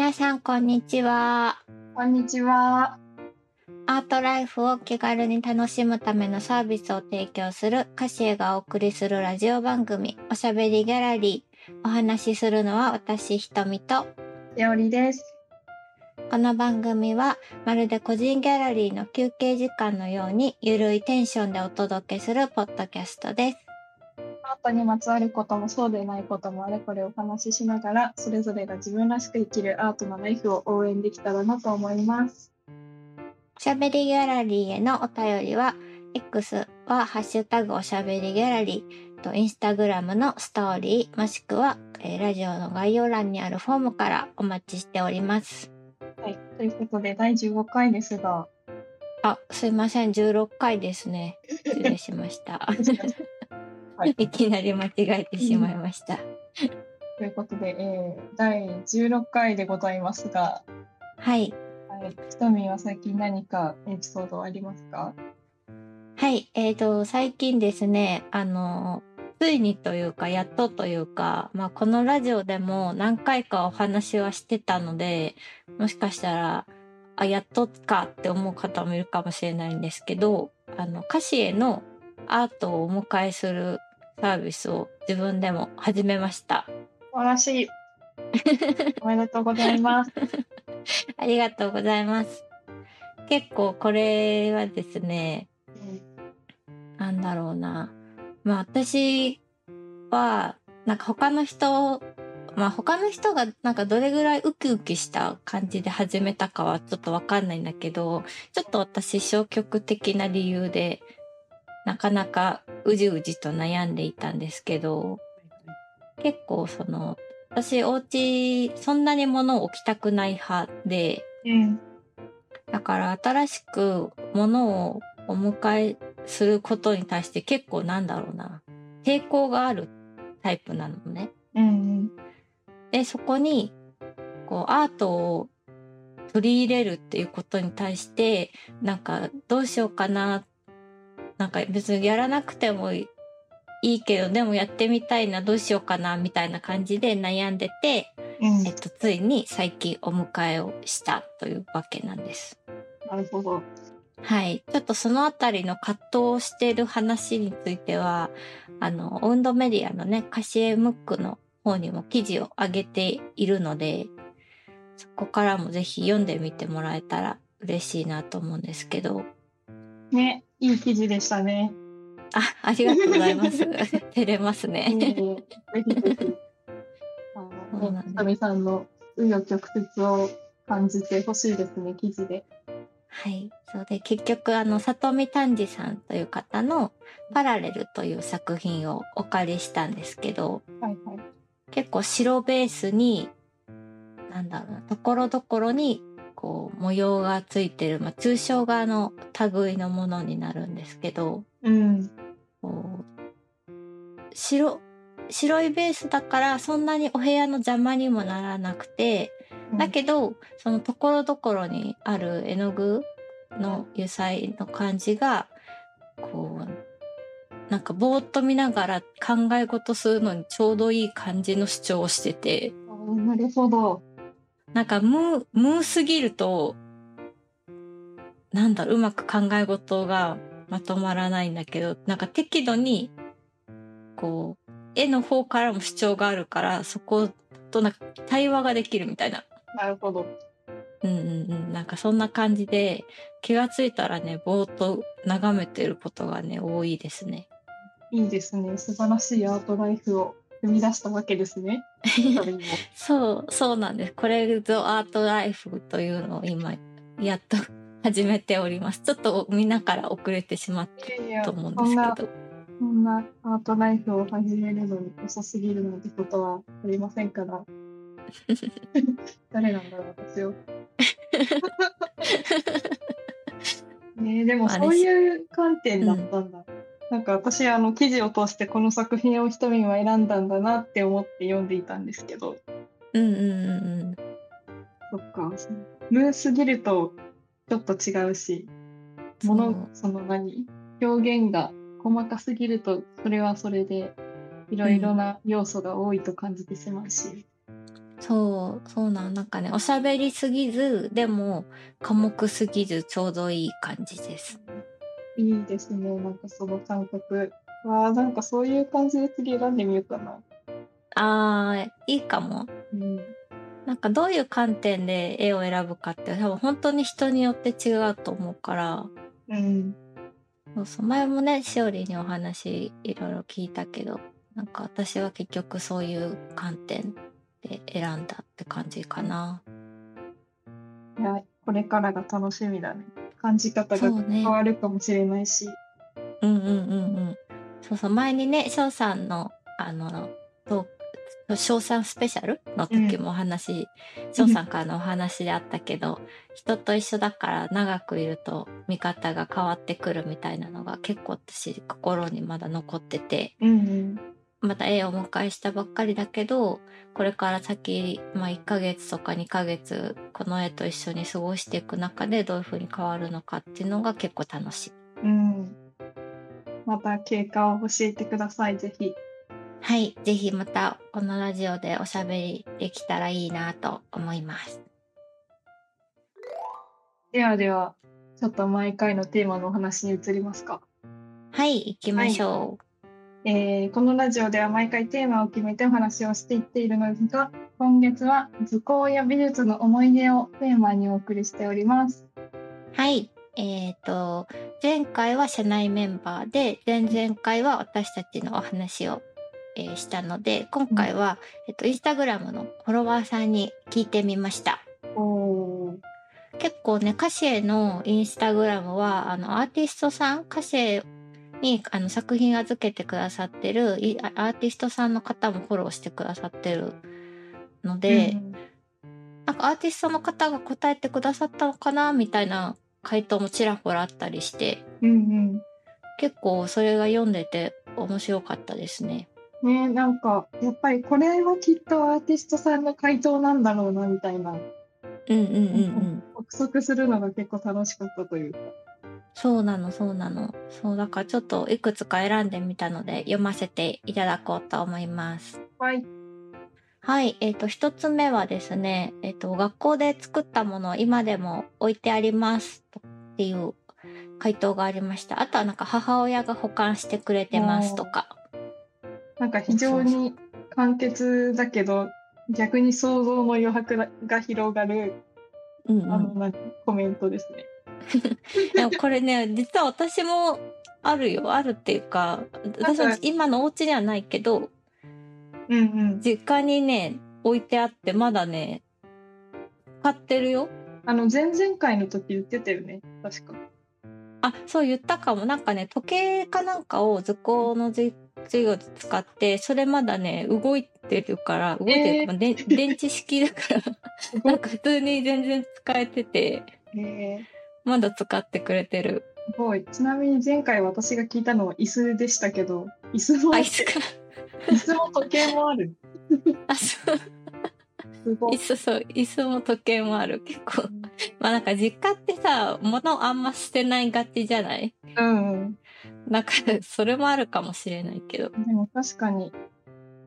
皆さんこんにちは。こんにちは。アートライフを気軽に楽しむためのサービスを提供するカシエがお送りするラジオ番組おしゃべりギャラリー。お話しするのは私ひとみとやおりです。この番組はまるで個人ギャラリーの休憩時間のようにゆるいテンションでお届けするポッドキャストです。アートにまつわることもそうでないこともあれこれお話ししながらそれぞれが自分らしく生きるアートのライフを応援できたらなと思います。おしゃべりギャラリーへのお便りは X はハッシュタグおしゃべりギャラリーとインスタグラムのストーリーもしくは、えーラジオの概要欄にあるフォームからお待ちしております。はい。ということで第15回ですが、あ、すいません、16回ですね。失礼しました。はいいきなり間違えてしまいました。ということで、えー第16回でございますが、はい。はい。ひとみんは最近何かエピソードありますか？はい、えーと、最近ですね、あの、ついにというか、やっとというか、まあ、このラジオでも何回かお話はしてたので、もしかしたら、あ、やっとかって思う方もいるかもしれないんですけど、あの、歌詞へのアートをお迎えするサービスを自分でも始めました。素晴らしい。おめでとうございます。ありがとうございます。結構これはですね、なんだろうな。まあ私は、なんか他の人、まあ他の人がなんかどれぐらいウキウキした感じで始めたかはちょっとわかんないんだけど、ちょっと私消極的な理由で、なかなかうじうじと悩んでいたんですけど、結構その、私お家そんなに物を置きたくない派で、うん。だから新しく物をお迎えすることに対して結構なんだろうな抵抗があるタイプなのね。うん。でそこにこうアートを取り入れるっていうことに対してなんかどうしようかななんか別にやらなくてもいいけどでもやってみたいなどうしようかなみたいな感じで悩んでて、うんえっ。と、ついに最近お迎えをしたというわけなんです。なるほど。はい。ちょっとそのあたりの葛藤をしている話については、あの、オウンドメディアのね、カシエムックの方にも記事を上げているので、そこからもぜひ読んでみてもらえたら嬉しいなと思うんですけど、ね、いい記事でしたね。あ、ありがとうございます。照れますうんね。ぜひぜひ。あの、そうなんですひとみさんの紆余曲折を感じてほしいですね、記事で。はい。そうで、結局、あの、里見丹治さんという方のパラレルという作品をお借りしたんですけど、はいはい。結構白ベースに、なんだろうな、ところどころに、こう、模様がついてる、まあ、抽象画の類のものになるんですけど、うん。こう、白、白いベースだからそんなにお部屋の邪魔にもならなくて、だけど、そのところどころにある絵の具の油彩の感じが、こう、なんかぼーっと見ながら考え事するのにちょうどいい感じの主張をしてて、なるほど。なんかムー、ムーすぎると、なんだろう、うまく考え事がまとまらないんだけど、なんか適度に、こう、絵の方からも主張があるから、そことなんか対話ができるみたいな。なるほど。うんうんうん。なんかそんな感じで、気がついたらね、ぼーっと眺めてることがね、多いですね。いいですね。素晴らしいアートライフを生み出したわけですね。そう、そうなんです。これぞアートライフというのを今、やっと始めております。ちょっとみんなから遅れてしまったと思うんですけど。そんなアートライフを始めるのに遅すぎるなんてことはありませんから。誰なんだろう、私を。ね えでもそういう観点だったんだ。なんか私、あの、記事を通してこの作品をひとみんは選んだんだなって思って読んでいたんですけど、うんうんうんうん。そっか、ムーすぎるとちょっと違うし、もの、その何？表現が細かすぎると、それはそれで、いろいろな要素が多いと感じてしまうし。そうそうなん。なんかねおしゃべりすぎずでも寡黙すぎずちょうどいい感じですいいですね。なんかその感覚。わあ、なんかそういう感じで次選んでみようかな。あーいいかもうん。なんかどういう観点で絵を選ぶかって多分本当に人によって違うと思うからうん。そうそう前もねしおりにお話いろいろ聞いたけどなんか私は結局そういう観点で選んだって感じかな。いや、これからが楽しみだね。感じ方が変わるかもしれないし。うんうんうんうん。そうそう前にね翔さんのあのトーク翔さんスペシャルの時もお話翔、さんからのお話であったけど人と一緒だから長くいると見方が変わってくるみたいなのが結構私心にまだ残っててうんうん。また絵をお迎えしたばっかりだけどこれから先、まあ、1ヶ月とか2ヶ月この絵と一緒に過ごしていく中でどういう風に変わるのかっていうのが結構楽しい。うん。また経過を教えてください、ぜひ。はい、ぜひまたこのラジオでおしゃべりできたらいいなと思います。ではでは、ちょっと毎回のテーマのお話に移りますか。はい、行きましょえーこのラジオでは毎回テーマを決めてお話をしていっているのですが、今月は図工や美術の思い出をテーマにお送りしております。う。はい、えっ、と、前回は社内メンバーで、前々回は私たちのお話を、えーしたので、今回は、えっと、インスタグラムのフォロワーさんに聞いてみました。結構ね、歌詞へのインスタグラムは、あの、アーティストさん、歌詞にあの作品預けてくださってるいアーティストさんの方もフォローしてくださってるので、うんなんかアーティストの方が答えてくださったのかなみたいな回答もちらほらあったりして、うん結構それが読んでて面白かったですね。うん。ねなんか、やっぱりこれはきっとアーティストさんの回答なんだろうな、みたいな。うんうんうんうん。憶測するのが結構楽しかったというか。そうなのそうなの。そうだからちょっといくつか選んでみたので読ませていただこうと思います。はい。はい、えっ、と、一つ目はですね、えっ、と、学校で作ったものを今でも置いてありますっていう回答がありました。あとはなんか母親が保管してくれてますとか。なんか非常に簡潔だけど、逆に想像の余白が広がる、うんうんあの、コメントですね。でもこれね、実は私もあるよ。あるっていうか、私は今のお家にはないけど、うんうん。実家にね、置いてあって、まだね、買ってるよ。あの、前々回の時言ってたよね。確か。あ、そう言ったかも。なんかね、時計かなんかを図工のじ授業で使って、それまだね、動いてるから、動いてるか、で電池式だから、なんか普通に全然使えてて、えまだ使ってくれてる。ー、すごい。ちなみに前回私が聞いたのは椅子でしたけど、椅子も、あ、椅いつか。子も時計もある。あ、そう。すごい椅。子、そう、椅子も時計もある。結構。まあなんか実家ってさ、物あんま捨てないがちじゃない？うんうん。なんか、それもあるかもしれないけど。でも確かに、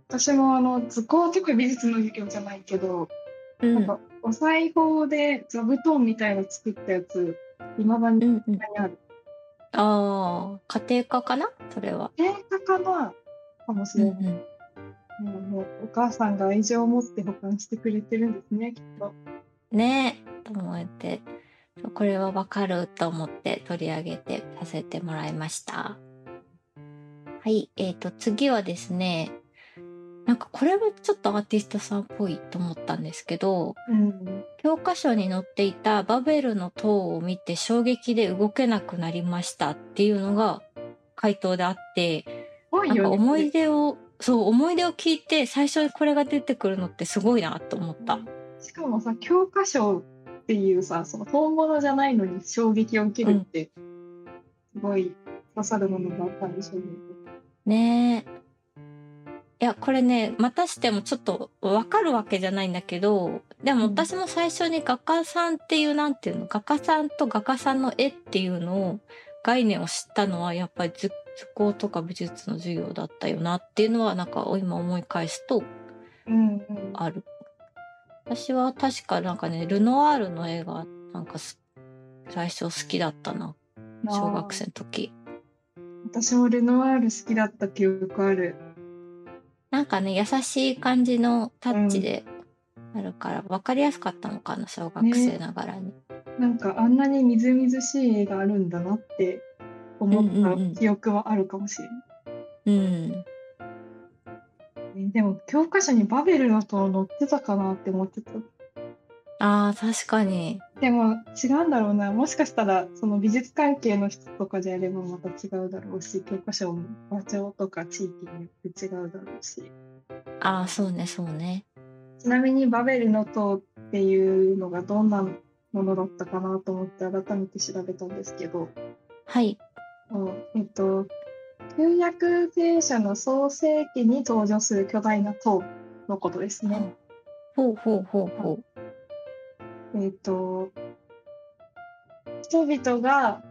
私もあの、図工とか美術の授業じゃないけど、うん。なんか、お裁縫で座布団みたいな作ったやつ、いまだにうんうん。ある。ああ、家庭科かな？それは。映画かなかもしれない。うんうん。うんもうお母さんが愛情を持って保管してくれてるんですね、きっと。ねえ、と思って、これはわかると思って取り上げてさせてもらいました。はい、えっ、と、次はですね、なんかこれはちょっとアーティストさんっぽいと思ったんですけど、うん。教科書に載っていたバベルの塔を見て衝撃で動けなくなりましたっていうのが回答であって、なんか。思い出を、そう、思い出を聞いて最初にこれが出てくるのってすごいなと思った。しかもさ、教科書っていうさ、その本物じゃないのに衝撃を受けるって、すごい刺さるものがあったんでしょうね。ねえ。いや、これね、またしてもちょっとわかるわけじゃないんだけど、でもうん。私も最初に画家さんっていう、なんていうの、画家さんと画家さんの絵っていうのを、概念を知ったのは、やっぱり図図工とか美術の授業だったよなっていうのは、なんか今思い返すと。ある。私は確かなんかねルノワールの映画なんか最初好きだったな。小学生の時。私もルノワール好きだった記憶あるなんかね優しい感じのタッチであるから分かりやすかったのかな小学生ながらに、ね、なんかあんなにみずみずしい絵があるんだなって思った記憶はあるかもしれない、うん、うんでも教科書にバベルの塔載ってたかなって思ってた。あー確かに。でも違うんだろうな。もしかしたらその美術関係の人とかであればまた違うだろうし、教科書も場所とか地域によって違うだろうし。ああ、そうね、そうね。ちなみにバベルの塔っていうのがどんなものだったかなと思って改めて調べたんですけど。はい。えっと、旧約聖書の創世記に登場する巨大な塔のことですね。ほうほうほうほう。えっ、ー、と、人々が、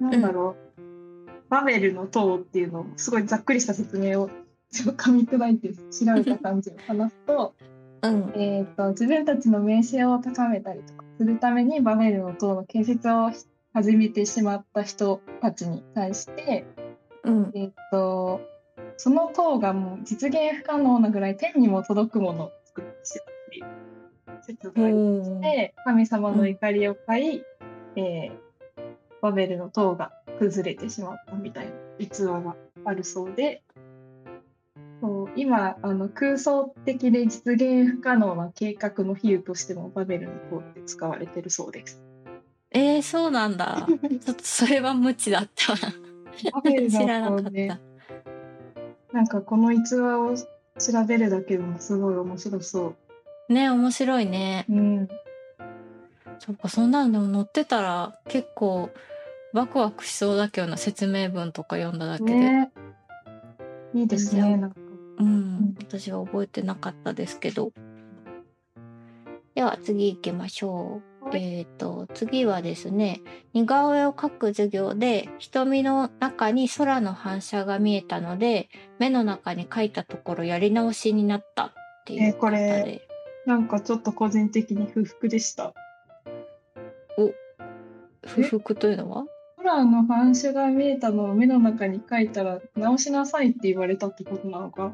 なんだろう、うん、バベルの塔っていうのを、すごいざっくりした説明を噛み砕いて調べた感じを話すと、うん、えっ、と、自分たちの名声を高めたりとかするためにバベルの塔の建設を始めてしまった人たちに対して、うん、えっ、とその塔がもう実現不可能なぐらい天にも届くものを作ってしまうっていう説がありまして神様の怒りを買い、うん、えー、バベルの塔が崩れてしまったみたいな逸話があるそうでそう今あの空想的で実現不可能な計画の比喩としてもバベルの塔って使われてるそうです。えー、そうなんだ。ちょっとそれは無知だった。アベルの方ね、なんかこの逸話を調べるだけでもすごい面白そう。ね面白いね。うん。そっかそんなのでも載ってたら結構ワクワクしそうだけどな説明文とか読んだだけで。ね、いいですねなんか。うん、私は覚えてなかったですけど。では次行きましょう。えーと、次はですね似顔絵を描く授業で瞳の中に空の反射が見えたので目の中に描いたところやり直しになったっていうこれなんかちょっと個人的に不服でした。お不服というのは？空の反射が見えたのを目の中に描いたら直しなさいって言われたってことなのか。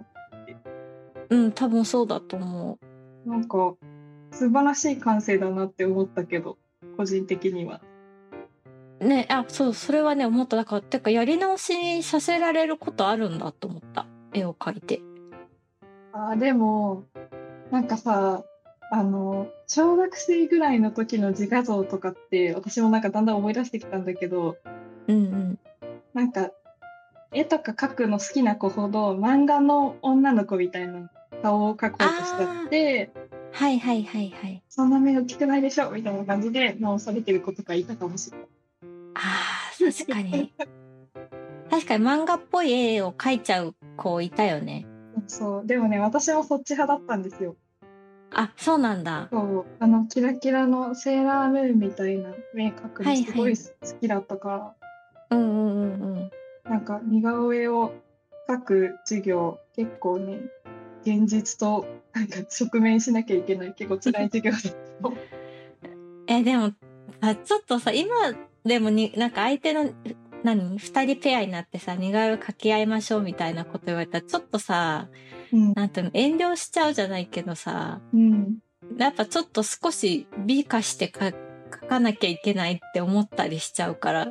うん多分そうだと思う。なんか素晴らしい感性だなって思ったけど個人的には。ねあそうそれはね思っただから。てかやり直しさせられることあるんだと思った。絵を描いて。あでもなんかさあの小学生ぐらいの時の自画像とかって私もなんかだんだん思い出してきたんだけど、うんうん、なんか絵とか描くの好きな子ほど漫画の女の子みたいな顔を描こうとしちゃってはいはいはいはい。そんな目大きくないでしょみたいな感じで直されてる子とかいたかもしれない。ああ、確かに。確かに漫画っぽい絵を描いちゃう子いたよね。そう。でもね、私もそっち派だったんですよ。あ、そうなんだ。そう。あの、キラキラのセーラームーンみたいな目描くのすごい好きだったから。はいはい、うんうんうんうん。なんか似顔絵を描く授業結構ね現実となんか直面しなきゃいけない結構辛い授業だった えでもあちょっとさ今でもになんか相手の何？2人ペアになってさ似顔絵を描き合いましょうみたいなこと言われたらちょっとさ、うん、なんていうの？遠慮しちゃうじゃないけどさ、うん、やっぱちょっと少し美化して描かなきゃいけないって思ったりしちゃうから、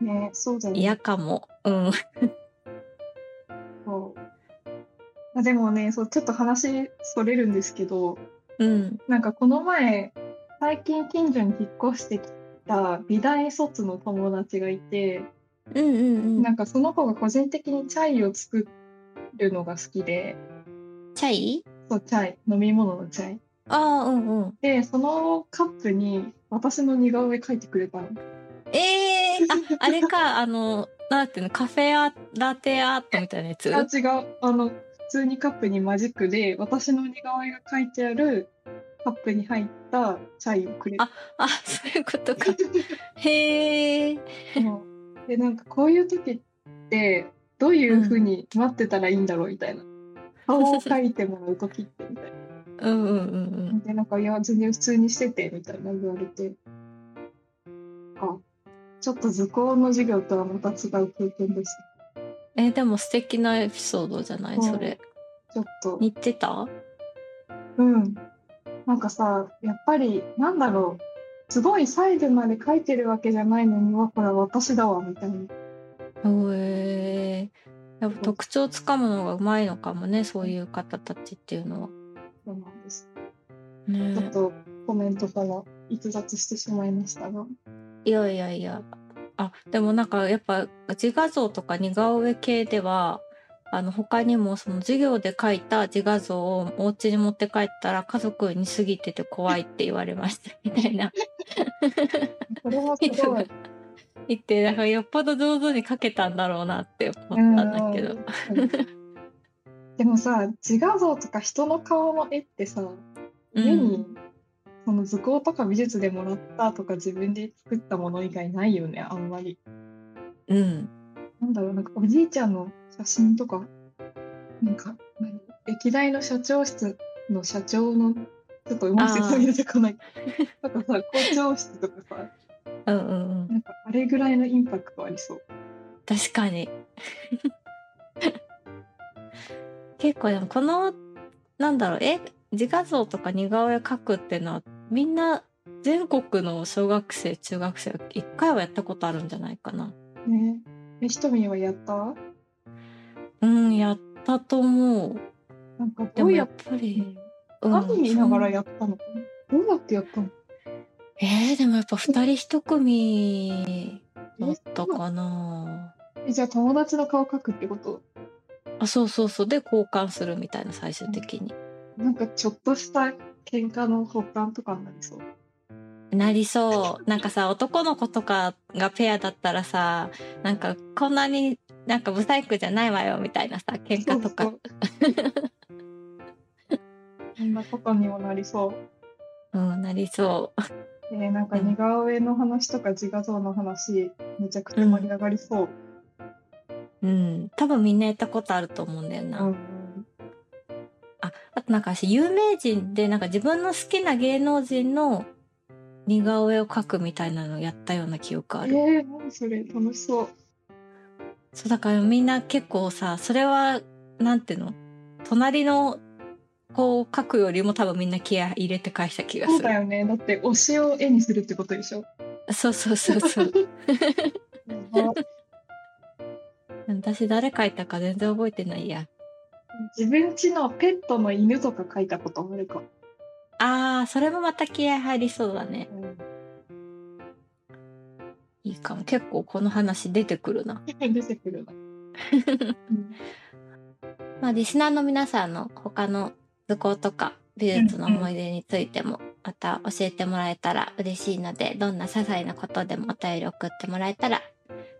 ね、そうだね。嫌かも。うん。あでもねそうちょっと話それるんですけど、うん、なんかこの前最近近所に引っ越してきた美大卒の友達がいて、うんうんうん、なんかその子が個人的にチャイを作るのが好きで。チャイ？そうチャイ。飲み物のチャイ。ああうんうん。でそのカップに私の似顔絵描いてくれたの。ええー、ああれか あのなんていうのカフェアラテアートみたいなやつ？あ違う。あの普通にカップにマジックで私の似顔絵が書いてあるカップに入ったチャイをくれる。あ、あ、そういうことか。へえ。で、なんかこういう時ってどういうふうに待ってたらいいんだろうみたいな。顔を描いてもらう時ってみたいな。うんうんうんで、なんか、いや、全然普通にしてて、みたいな言われて。あ、ちょっと図工の授業とはまた違う経験でした。えでも素敵なエピソードじゃない？それちょっと、似てた？うん。なんかさ、やっぱり、なんだろう。すごい細部まで書いてるわけじゃないのに、わ、これ私だわ、みたいな。へえやっぱ特徴つかむのがうまいのかもねそういう方たちっていうのは。そうなんです。ねちょっとコメントから逸脱してしまいましたが。いやいやいやあでもなんかやっぱ自画像とか似顔絵系ではあの他にもその授業で描いた自画像をお家に持って帰ったら家族に過ぎてて怖いって言われましたみたいなこれはすごい。言ってだからよっぽど上手に描けたんだろうなって思ったんだけど。うんでもさ、自画像とか人の顔の絵ってさ、家に、その図工とか美術でもらったとか自分で作ったもの以外ないよね、あんまり。うんなんだろう、なんかおじいちゃんの写真とか、なんか、何？歴代の社長室の社長の、ちょっとうまく説明出てこない。なんかさ、校長室とかさ、うんうんうん。なんかあれぐらいのインパクトありそう。確かに。結構でもこのなんだろうえ？自画像とか似顔絵描くっていうのはみんな全国の小学生中学生は一回はやったことあるんじゃないかな。ねえ、ひとみんはやった？うんやったと思う。なんかでもやっどうやっぱり、うん何見ながらやったのかな、どうやってやったの？えー、でもやっぱ二人一組だったかな。えじゃあ友達の顔描くってこと？あそうそうそう。で交換するみたいな最終的に。なんかちょっとした喧嘩の発端とかになりそう。なりそう。なんかさ、男の子とかがペアだったらさ、なんかこんなになんかブサイクじゃないわよみたいなさ、喧嘩とか。そんなことにもなりそう。うん、なりそえーなんか似顔絵の話とか自画像の話、めちゃくちゃ盛り上がりそう。う。うん。多分みんなやったことあると思うんだよな。うんあ、あとなんか私有名人でなんか自分の好きな芸能人の似顔絵を描くみたいなのやったような記憶ある。えー、何それ楽しそう。そうだからみんな結構さ、それは、なんていうの？隣の子を描くよりも多分みんな気合い入れて返した気がする。そうだよね。だって推しを絵にするってことでしょ？そうそうそうそう。私誰描いたか全然覚えてないや。自分家のペットの犬とか描いたことあるか。あー、それもまた気合入りそうだね。うん、いいかも。結構この話出てくるな。出てくるな。う んまあ、リスナーの皆さんの他の図工とか美術の思い出についてもまた教えてもらえたら嬉しいので、どんな些細なことでもお便り送ってもらえたら、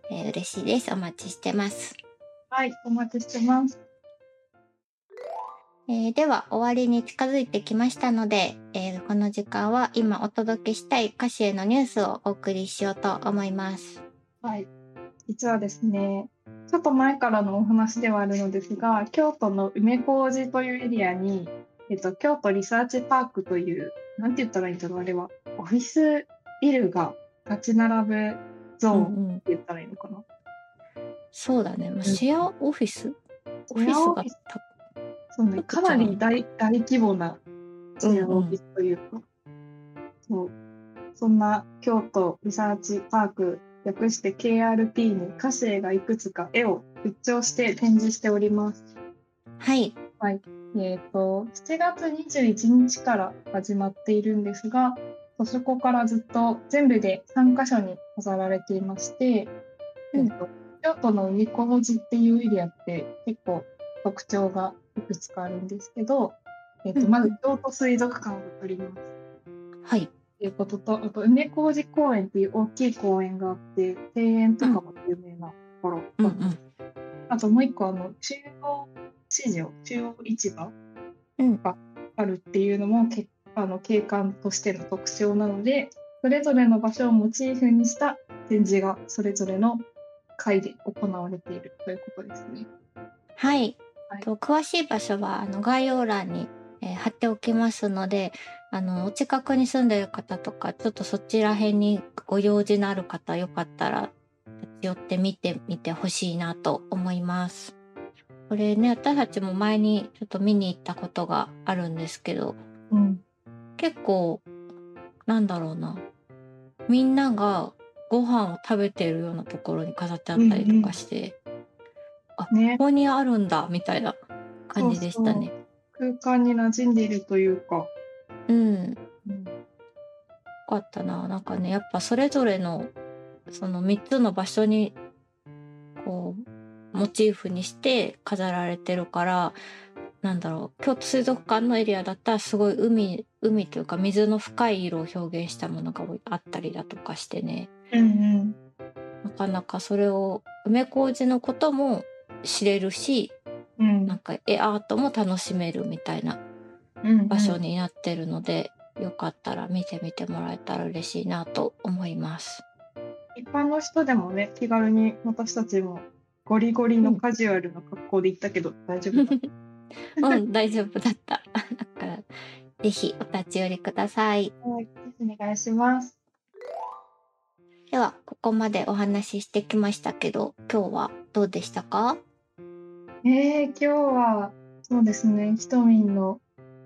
えー嬉しいです。お待ちしてます。はい、お待ちしてます。えーでは終わりに近づいてきましたので、えーこの時間は今お届けしたい歌詞へのニュースをお送りしようと思います。はい。実はですね、ちょっと前からのお話ではあるのですが、京都の梅小路というエリアに、えっと、京都リサーチパークという、なんて言ったらいいんだろう、あれは。オフィスビルが立ち並ぶゾーンってうん言ったらいいのかな？そうだね。まあ、シェアオフィス？オフィスがシェアオフィスたそうね、かなり大大規模なシェアオフィスというか、そう。そんな京都リサーチパーク、略して KRP に歌詞がいくつか絵を出張して展示しております。はい。えっ、と、7月21日から始まっているんですが、そこからずっと全部で3カ所に飾られていまして、うん。えっと京都の海小路っていうエリアって結構特徴がいくつかあるんですけど、えっとうんまず京都水族館があります。はい。ということと、あと梅小路公園っていう大きい公園があって、庭園とかも有名なところ。うんうん。あともう一個、あの、中央市場、中央市場うんがあるっていうのも、けあの景観としての特徴なので、それぞれの場所をモチーフにした展示がそれぞれの会で行われているということですね。はい。はいと詳しい場所はあの概要欄にえー貼っておきますので、あの、お近くに住んでる方とか、ちょっとそちら辺にご用事のある方、よかったら、寄って見てみてほしいなと思います。これね、私たちも前にちょっと見に行ったことがあるんですけど、うん。結構、なんだろうな。みんながご飯を食べてるようなところに飾ってあったりとかして、ねこ。こにあるんだ、みたいな感じでしたね。空間に馴染んでいるというか。うん。うん。よかったな。なんかね、やっぱそれぞれの、その3つの場所に、こう、モチーフにして飾られてるから、なんだろう、京都水族館のエリアだったらすごい海、海というか水の深い色を表現したものがあったりだとかしてね、うんなかなかそれを、梅小路のことも知れるし、うん。うんなんか絵アートも楽しめるみたいなうん。場所になってるので、よかったら見てみてもらえたら嬉しいなと思います。一般の人でもね、気軽に私たちもゴリゴリのカジュアルな格好で行ったけど大丈夫だった？うん、大丈夫だった。だから、ぜひお立ち寄りください。はい、お願いします。では、ここまでお話ししてきましたけど、今日はどうでしたか？えー、今日はそうですね、ひとみんの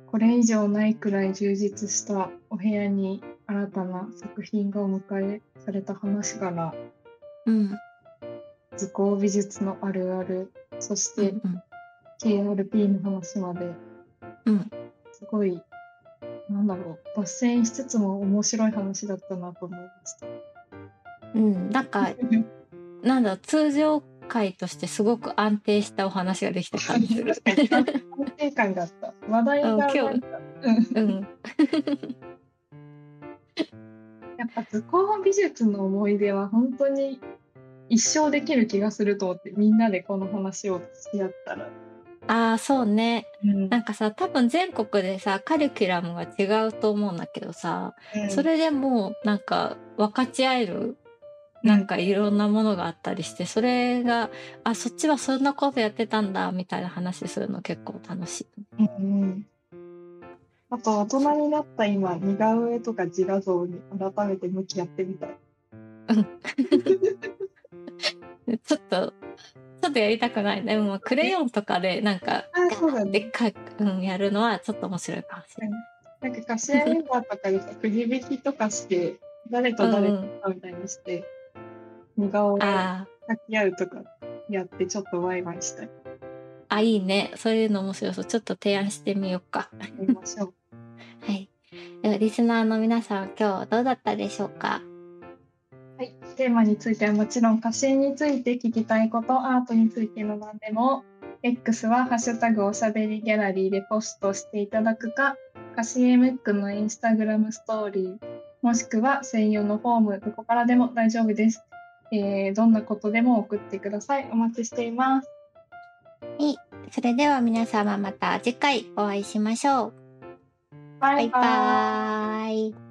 これ以上ないくらい充実したお部屋に新たな作品がお迎えされた話からうん。図工美術のあるあるそしうんて KRP の話までうん。すごいなんだろう脱線しつつも面白い話だったなと思いました。うん。うん。なんか、なんだ通常回としてすごく安定したお話ができた感じする。安定感があった。話題がうん今日なんかうんうん。やっぱ図工美術の思い出は本当に一生できる気がすると思ってみんなでこの話をし合ったら。ああ、そうね。うんなんかさ、多分全国でさ、カリキュラムが違うと思うんだけどさ、それでもなんか分かち合えるなんかいろんなものがあったりして、それが、あ、そっちはそんなことやってたんだ、みたいな話するの結構楽しい。うんうんあと大人になった今似顔絵とか自画像に改めて向き合ってみたい。ちょっと、ちょっとやりたくない。でも、クレヨンとかでなんか、あそうだねでっかい、うん、やるのはちょっと面白いかもしれない。なんか貸し合いメンバーとかでさくじ引きとかして誰と誰とかみたいにして、似顔絵あ描き合うとかやってちょっとワイワイしたい。あ、あ、いいね。そういうの面白そう。ちょっと提案してみようか。ましょう。はい。では、リスナーの皆さん、今日どうだったでしょうか？はい、テーマについてはもちろん歌詞について聞きたいこと、アートについての何でも、X はハッシュタグおしゃべりギャラリーでポストしていただくか、歌詞 MX のインスタグラムストーリー、もしくは専用のフォーム、どこからでも大丈夫です。えーどんなことでも送ってください。お待ちしています。それでは皆様また次回お会いしましょう。ババイバーイ。